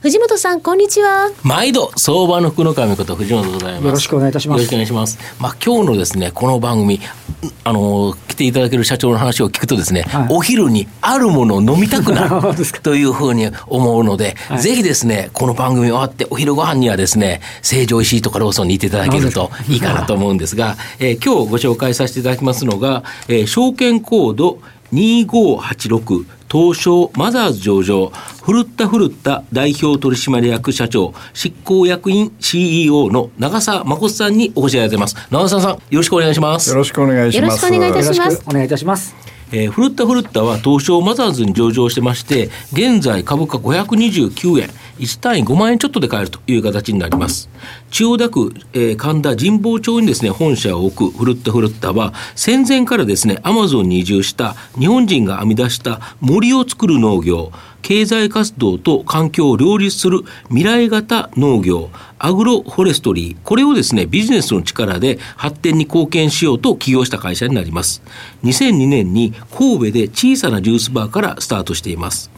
藤本さん、こんにちは。毎度、相場の福の神こと藤本でございます。よろしくお願いいたします。よろしくお願いします。まあ、今日のですね、この番組、あの、来ていただける社長の話を聞くとですね、はい、お昼にあるものを飲みたくなる というふうに思うので、はい、ぜひですね、この番組終わって、お昼ご飯にはですね、成城石井とかローソンに行っていただけるといいかなと思うんですが、えー、今日ご紹介させていただきますのが、えー、証券コード2586東証マザーズ上場、古田古田代表取締役社長、執行役員 CEO の長澤誠さんにお越しいただいています。長澤さん、よろしくお願いします。よろしくお願いします。よろしくお願いいたします。お願いいたします。えー、フルッタフルッタは東証マザーズに上場してまして、現在株価529円、1単位5万円ちょっとで買えるという形になります。千代田区、えー、神田神保町にですね、本社を置くフルッタフルッタは、戦前からですね、アマゾンに移住した日本人が編み出した森を作る農業、経済活動と環境を両立する未来型農業、アグロフォレストリー、これをですね、ビジネスの力で発展に貢献しようと起業した会社になります。2002年に神戸で小さなジュースバーからスタートしています。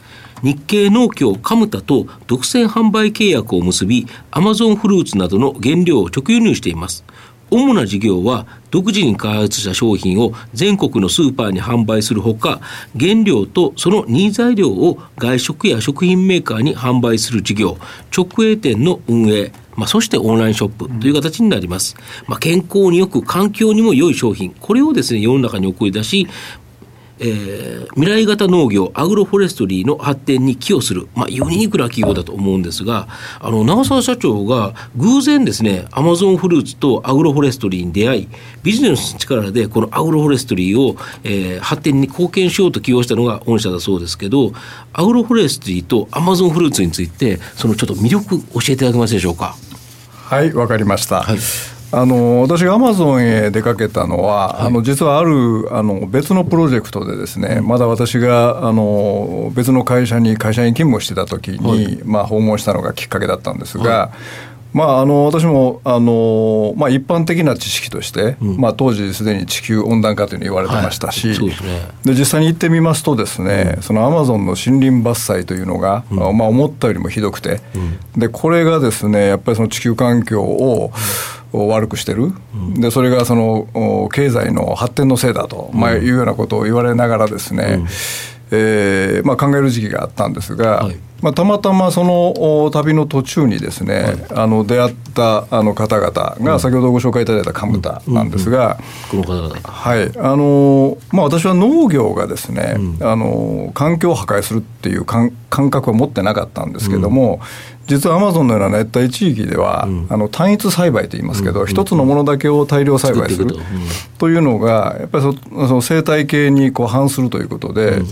日系農協カムタと独占販売契約を結び、アマゾンフルーツなどの原料を直輸入しています。主な事業は独自に開発した商品を全国のスーパーに販売するほか原料とその任材料を外食や食品メーカーに販売する事業直営店の運営まあ、そしてオンラインショップという形になります。まあ、健康によく環境にも良い商品、これをですね、世の中に送り出し、えー、未来型農業アグロフォレストリーの発展に寄与する、まあ、ユニークな企業だと思うんですがあの長澤社長が偶然ですねアマゾンフルーツとアグロフォレストリーに出会いビジネスの力でこのアグロフォレストリーを、えー、発展に貢献しようと起用したのが御社だそうですけどアグロフォレストリーとアマゾンフルーツについてそのちょっと魅力教えていただけますでしょうか？はいわかりました、はいあの私がアマゾンへ出かけたのは、はい、あの実はあるあの別のプロジェクトでですね、うん、まだ私があの別の会社に会社に勤務してた時に、はい、まあ、訪問したのがきっかけだったんですが、はい。まあ、あの私もあの、まあ、一般的な知識として、うん、まあ、当時すでに地球温暖化というの言われてましたし、はい、で、ね、実際に行ってみますとですね、うん、そのアマゾンの森林伐採というのが、うん、まあ、思ったよりもひどくて、でこれがですねやっぱりその地球環境を、悪くしてる、でそれがその経済の発展のせいだと、まあ、いうようなことを言われながらですね、うん、えー、まあ、考える時期があったんですが、はい、まあ、たまたまその旅の途中にですね、はい、あの出会ったあの方々が先ほどご紹介いただいたカムタなんですが、はい。あのまあ、私は農業がですね、うん、あの環境を破壊するっていう感覚は持ってなかったんですけども、実はアマゾンのような熱帯地域では、うん、あの単一栽培といいますけど、うん、一つのものだけを大量栽培すると。いうのが、やっぱりその生態系にこう反するということで、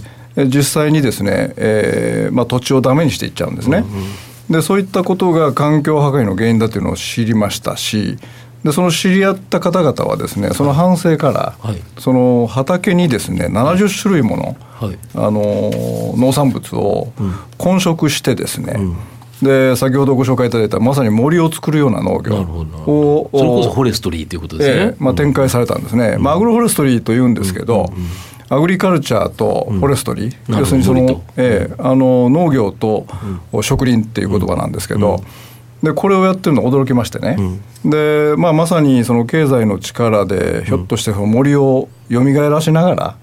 実際にですね、えーまあ、土地をダメにしていっちゃうんですね。でそういったことが環境破壊の原因だというのを知りましたしでその知り合った方々はですねその反省から、はい、その畑にですね70種類もの、はい、あの農産物を混植してですね、うん。で先ほどご紹介いただいたまさに森を作るような農業をそれこそフォレストリーということですね、えー、まあ、展開されたんですね、うん、まあ、アグロフォレストリーというんですけど、うんうんアグリカルチャーとフォレストリー、要するにその、えー、あの農業と植林っていう言葉なんですけど、でこれをやってるの驚きましてね、で、まあ、まさにその経済の力でひょっとしてその森をよみがえらしながら、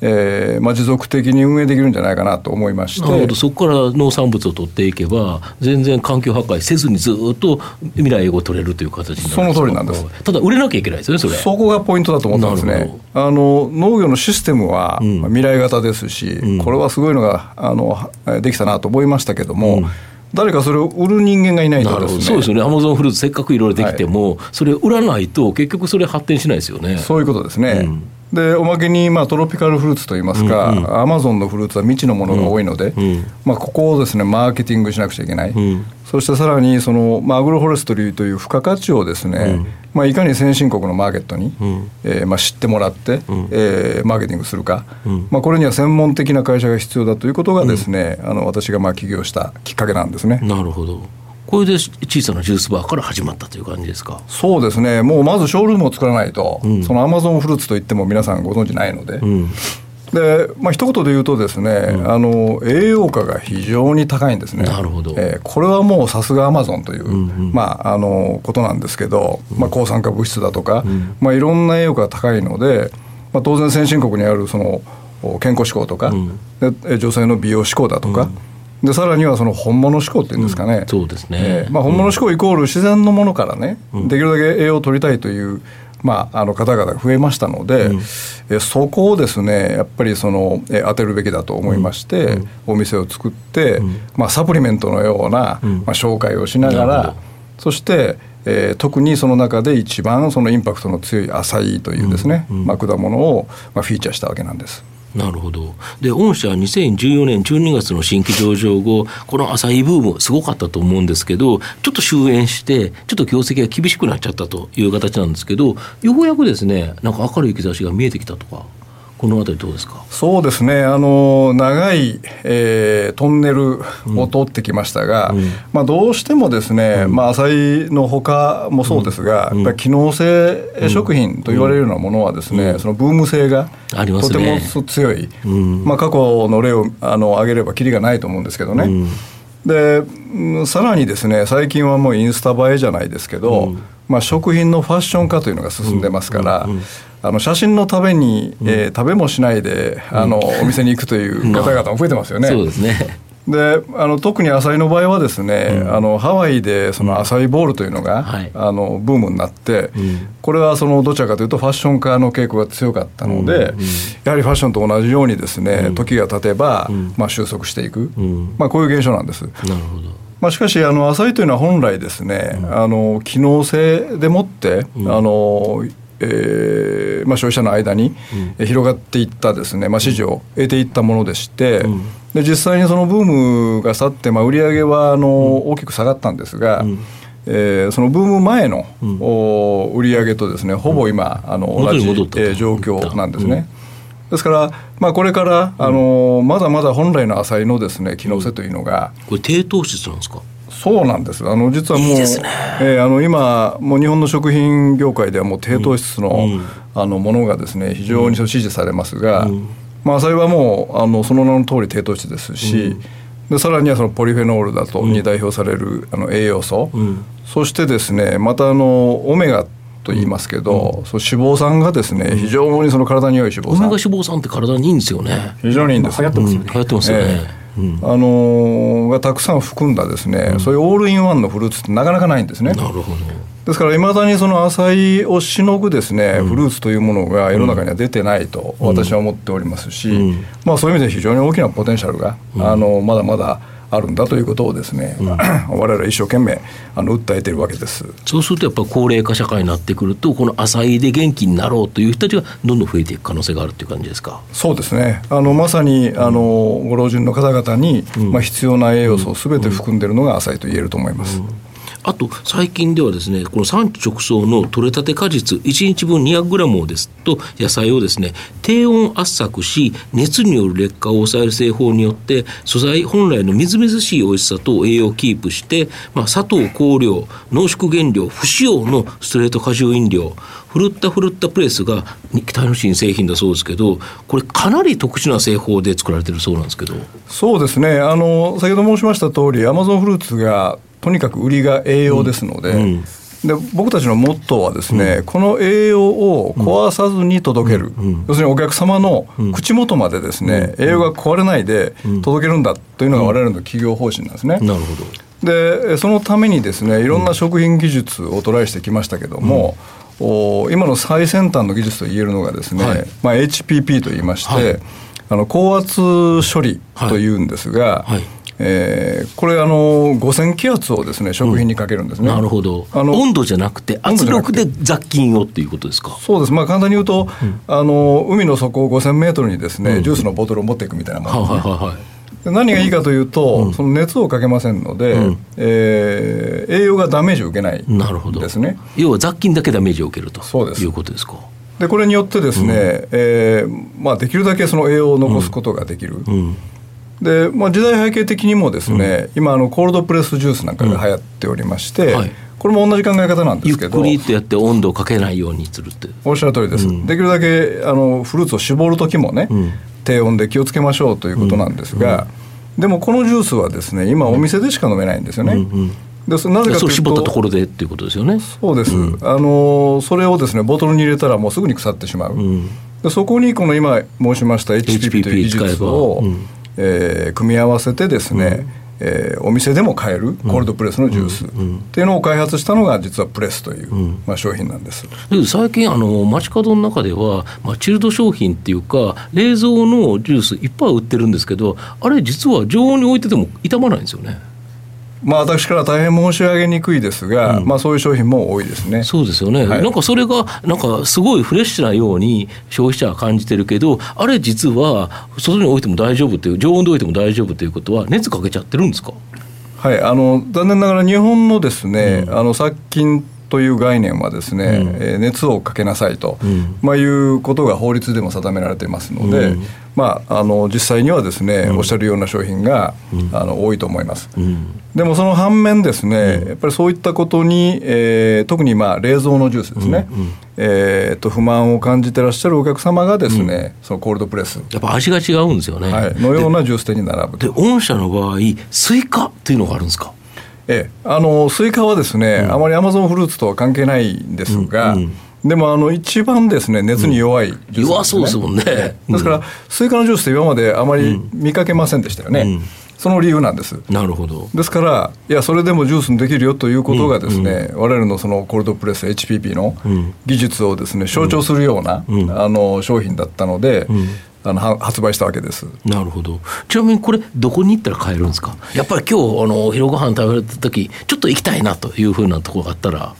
えーまあ、持続的に運営できるんじゃないかなと思いまして。なるほど。そこから農産物を取っていけば全然環境破壊せずにずっと未来を取れるという形になる。その通りなんです。ただ売れなきゃいけないですよねそれ。そこがポイントだと思ったんですね。あの農業のシステムは未来型ですし、うん、これはすごいのがあのできたなと思いましたけども、うん。誰かそれを売る人間がいないとですね。そうですよね。アマゾンフルーツせっかくいろいろできても、はい、それ売らないと結局それ発展しないですよね。そういうことですね、うん、でおまけに、まあ、トロピカルフルーツといいますか、アマゾンのフルーツは未知のものが多いので、まあ、ここをですねマーケティングしなくちゃいけない、そしてさらにその、まあ、アグロフォレストリーという付加価値をですね、まあ、いかに先進国のマーケットに、えーまあ、知ってもらって、えーマーケティングするか、まあ、これには専門的な会社が必要だということがですね、あの私がまあ起業したきっかけなんですね。なるほどこれで小さなジュースバーから始まったという感じですか？そうですね。もうまずショールームを作らないと、そのアマゾンフルーツといっても皆さんご存知ないので。でまあ一言で言うとですね、あの栄養価が非常に高いんですね。なるほど。えーこれはもうさすがアマゾンという、まああのことなんですけど、まあ抗酸化物質だとか、まあいろんな栄養価が高いので、まあ当然先進国にあるそのお健康志向とか、でえ女性の美容志向だとか。でさらにはその本物志向っていうんですかね、そうですね。えーまあ、本物志向イコール自然のものからね、できるだけ栄養を取りたいという、まあ、あの方々が増えましたので、えそこをですねやっぱりその、え当てるべきだと思いまして、お店を作って、まあ、サプリメントのような、まあ、紹介をしながらそして、えー特にその中で一番そのインパクトの強いアサイというですね、まあ、果物を、まあ、フィーチャーしたわけなんです。なるほど。で、御社は2014年12月の新規上場後、このアサイブーム、すごかったと思うんですけど、ちょっと終焉して、ちょっと業績が厳しくなっちゃったという形なんですけど、ようやくですね、なんか明るい兆しが見えてきたとか、このあたりどうですか？そうですね。あの長い、えートンネルを通ってきましたが、まあ、どうしてもですね、まあ、浅井のほかもそうですが、やっぱり機能性食品と言われるようなものはですね、そのブーム性がとね。ても強い、まあ、過去の例をあの挙げればきりがないと思うんですけどね。でうんさらにですね最近はもうインスタ映えじゃないですけど、まあ、食品のファッション化というのが進んでますから、あの写真のために、えー食べもしないであのお店に行くという方々も増えてますよね。そうですね。であの特に浅井の場合はですね、あのハワイでその浅井ボールというのが、はい。あのブームになって、これはそのどちらかというとファッション化の傾向が強かったので、やはりファッションと同じようにですね、時が経てば、まあ、収束していく、まあ、こういう現象なんです。なるほど。まあ、しかしあの浅いというのは本来ですね、あの機能性でもって、あのえーまあ、消費者の間にえ広がっていったですね、まあ、支持を得ていったものでして、で実際にそのブームが去って、まあ、売り上げはあの大きく下がったんですが、えーそのブーム前の、お売り上げとですねほぼ今、あの元同じ、えー状況なんですね。ですから、まあ、これから、あのまだまだ本来の浅いのですね機能性というのが、これ低糖質なんですか？そうなんです。あの実はもういね。えーあの今もう日本の食品業界ではもう低糖質の、あのものがですね非常に支持されますが、まあ浅井はもうあのその名の通り低糖質ですし、でさらにはそのポリフェノールだとに代表されるあの栄養素、そしてですねまたあのオメガと言いますけど、そう脂肪酸がですね非常にその体に良い脂肪酸。オメガ脂肪酸って体にいいんですよね。非常にいいんです。流行ってますよね。うん。流行ってますよね。えあのーがたくさん含んだですね、そういうオールインワンのフルーツってなかなかないんですね。なるほど。ですからいまだにその浅いをしのぐですね、フルーツというものが世の中には出てないと私は思っておりますし、まあそういう意味で非常に大きなポテンシャルが、あのまだまだあるんだということをですね、我々は一生懸命あの訴えているわけです。そうするとやっぱ高齢化社会になってくるとこの浅いで元気になろうという人たちがどんどん増えていく可能性があるという感じですか？そうですねあのまさにあのご老人の方々に、まあ、必要な栄養素をすべて含んでいるのが浅いと言えると思います。あと最近ではですねこの産地直送の取れたて果実1日分 200g をですと野菜をですね低温圧搾し熱による劣化を抑える製法によって素材本来のみずみずしい美味しさと栄養をキープして、まあ、砂糖香料濃縮原料不使用のストレート果汁飲料ふるったふるったプレスが期待の新製品だそうですけどこれかなり特殊な製法で作られてるそうなんですけど。そうですね。あの先ほど申しました通りアマゾンフルーツがとにかく売りが栄養ですので,、で僕たちのモットーはですね、この栄養を壊さずに届ける、要するにお客様の口元までですね、栄養が壊れないで届けるんだというのが我々の企業方針なんですね。なるほど。でそのためにですねいろんな食品技術をトライしてきましたけども、お今の最先端の技術と言えるのがですね、はい。まあ、HPP と言いまして、はい。あの高圧処理というんですが、はいえー、これあの5000気圧をですね食品にかけるんですね、うん、なるほど。あの温度じゃなくて圧力で雑菌をっていうことですか？そうです。まあ簡単に言うと、うん、あの海の底5000メートルにですね、うん、ジュースのボトルを持っていくみたいなものね、はいはいはい何がいいかというと、その熱をかけませんので、うん、えー、栄養がダメージを受けないなるほど。ですね要は雑菌だけダメージを受けると。そうです。いうことですか。でこれによってですね、うん、えー、まあ、できるだけその栄養を残すことができる、うん、でまあ、時代背景的にもですね、うん、今あのコールドプレスジュースなんかが流行っておりまして、はい、これも同じ考え方なんですけど。ゆっくりとやって温度をかけないようにするって。おっしゃる通りです、できるだけあのフルーツを絞る時もね、低温で気をつけましょうということなんですが、でもこのジュースはですね今お店でしか飲めないんですよね、うんうん。でなぜかというと絞ったところでっていうことですよね。そうです、うん、あのそれをですねボトルに入れたらもうすぐに腐ってしまう、うん、でそこにこの今申しました HPP という技術を、うん、えー、組み合わせてですね、えー、お店でも買えるコールドプレスのジュースっていうのを開発したのが実はプレスという、まあ、商品なんです。最近あの街角の中では、まあ、チルド商品っていうか冷蔵のジュースいっぱい売ってるんですけどあれ実は常温に置いてても傷まないんですよねまあ、私から大変申し上げにくいですが、うん、まあ、そういう商品も多いですね。そうですよね、はい、なんかそれがなんかすごいフレッシュなように消費者は感じてるけどあれ実は外に置いても大丈夫っていう常温で置いても大丈夫ということは熱かけちゃってるんですか？はい。あの残念ながら日本のですね、うん、あの殺菌という概念はですね、うん、えー、熱をかけなさいと、うん、まあ、いうことが法律でも定められていますので、うん、まあ、あの実際にはですね、おっしゃるような商品が、あの多いと思います。でもその反面ですね、やっぱりそういったことに、えー、特にまあ冷蔵のジュースですね、えー、と不満を感じてらっしゃるお客様がですね、そのコールドプレス。やっぱ味が違うんですよね、はい、のようなジュース店に並ぶで御社の場合スイカっていうのがあるんですか？ええ、あのスイカはですね、うん、あまりアマゾンフルーツとは関係ないんですが、うんうん。でもあの一番ですね熱に弱いねうん、弱そうですもんね、ですからスイカのジュースって今まであまり見かけませんでしたよね、うん、その理由なんです。なるほど。ですからいやそれでもジュースにできるよということがですね、うん、我々のそのコールドプレス HPP の技術をですね象徴するような、あの商品だったので、あの発売したわけです。なるほど。ちなみにこれどこに行ったら買えるんですか？やっぱり今日あのお昼ご飯食べた時ちょっと行きたいなというふうなところがあったら。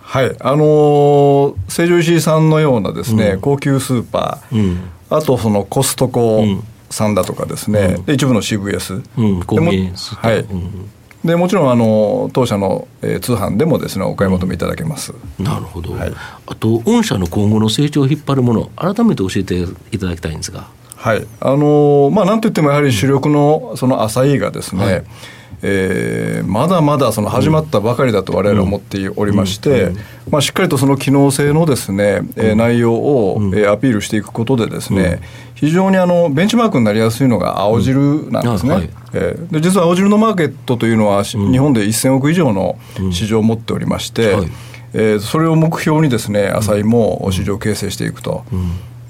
はい。あのー、成城石井さんのようなですね、うん、高級スーパー、うん、あとそのコストコさんだとかですね、うん、一部の CVS、うん、コンビニはい、でもちろんあの当社の、えー、通販でもですねお買い求めいただけます、うん、なるほど、はい、あと御社の今後の成長を引っ張るもの改めて教えていただきたいんですが。はい。あのまあなんといってもやはり主力のその浅井がですね、はいえー、まだまだその始まったばかりだと我々は思っておりまして、まあ、しっかりとその機能性のですね、えー、内容を、えー、アピールしていくことでですね、非常にあのベンチマークになりやすいのが青汁なんですね、はい、えー、で実は青汁のマーケットというのは、日本で1000億以上の市場を持っておりまして、はい、えー、それを目標にですね浅井も市場を形成していくと、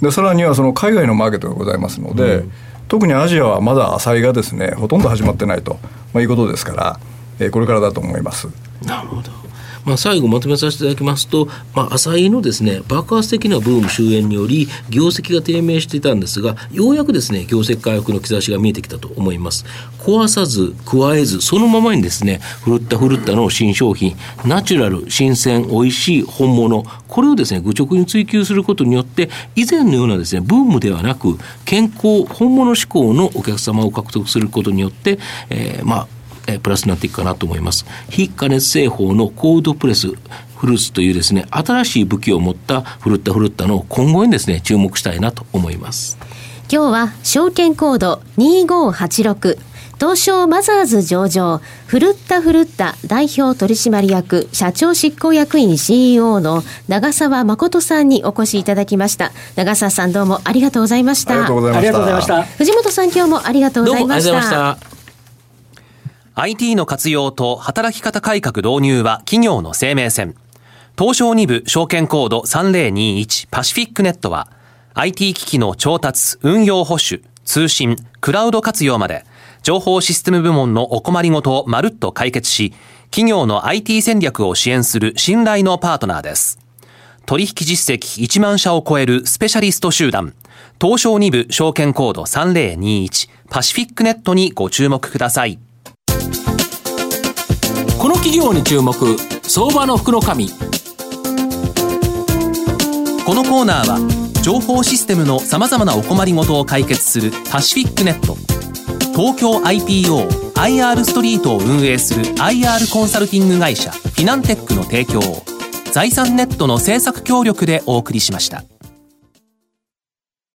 でさらにはその海外のマーケットがございますので、特にアジアはまだ浅いがですねほとんど始まってないと、まあ、いうことですから、えー、これからだと思います。なるほどまあ、最後まとめさせていただきますと、まあ、浅井のですね爆発的なブーム終焉により業績が低迷していたんですがようやくですね業績回復の兆しが見えてきたと思います。壊さず加えずそのままにですねふるったふるったの新商品ナチュラル新鮮美味しい本物これをですね愚直に追求することによって以前のようなですねブームではなく健康本物志向のお客様を獲得することによって、えー、まあえプラスになっていくかなと思います。非加熱製法のコードプレスフルーツというですね、新しい武器を持ったフルッタフルッタの今後にですね、注目したいなと思います。今日は証券コード2586東証マザーズ上場、フルッタフルッタ代表取締役社長執行役員 CEO の長澤誠さんにお越しいただきました。長澤さんどうもありがとうございました。ありがとうございました。藤本さん今日もありがとうございました。IT の活用と働き方改革導入は企業の生命線。東証2部証券コード3021パシフィックネットは IT 機器の調達、運用保守、通信、クラウド活用まで情報システム部門のお困りごとをまるっと解決し、企業の IT 戦略を支援する信頼のパートナーです。取引実績1万社を超えるスペシャリスト集団、東証2部証券コード3021パシフィックネットにご注目くださいの企業に注目相場の福のこのコーナーは情報システムのさまざまなお困りごとを解決するパシフィックネット東京 IPOIR ストリートを運営する IR コンサルティング会社フィナンテックの提供を財産ネットの政策協力でお送りしました。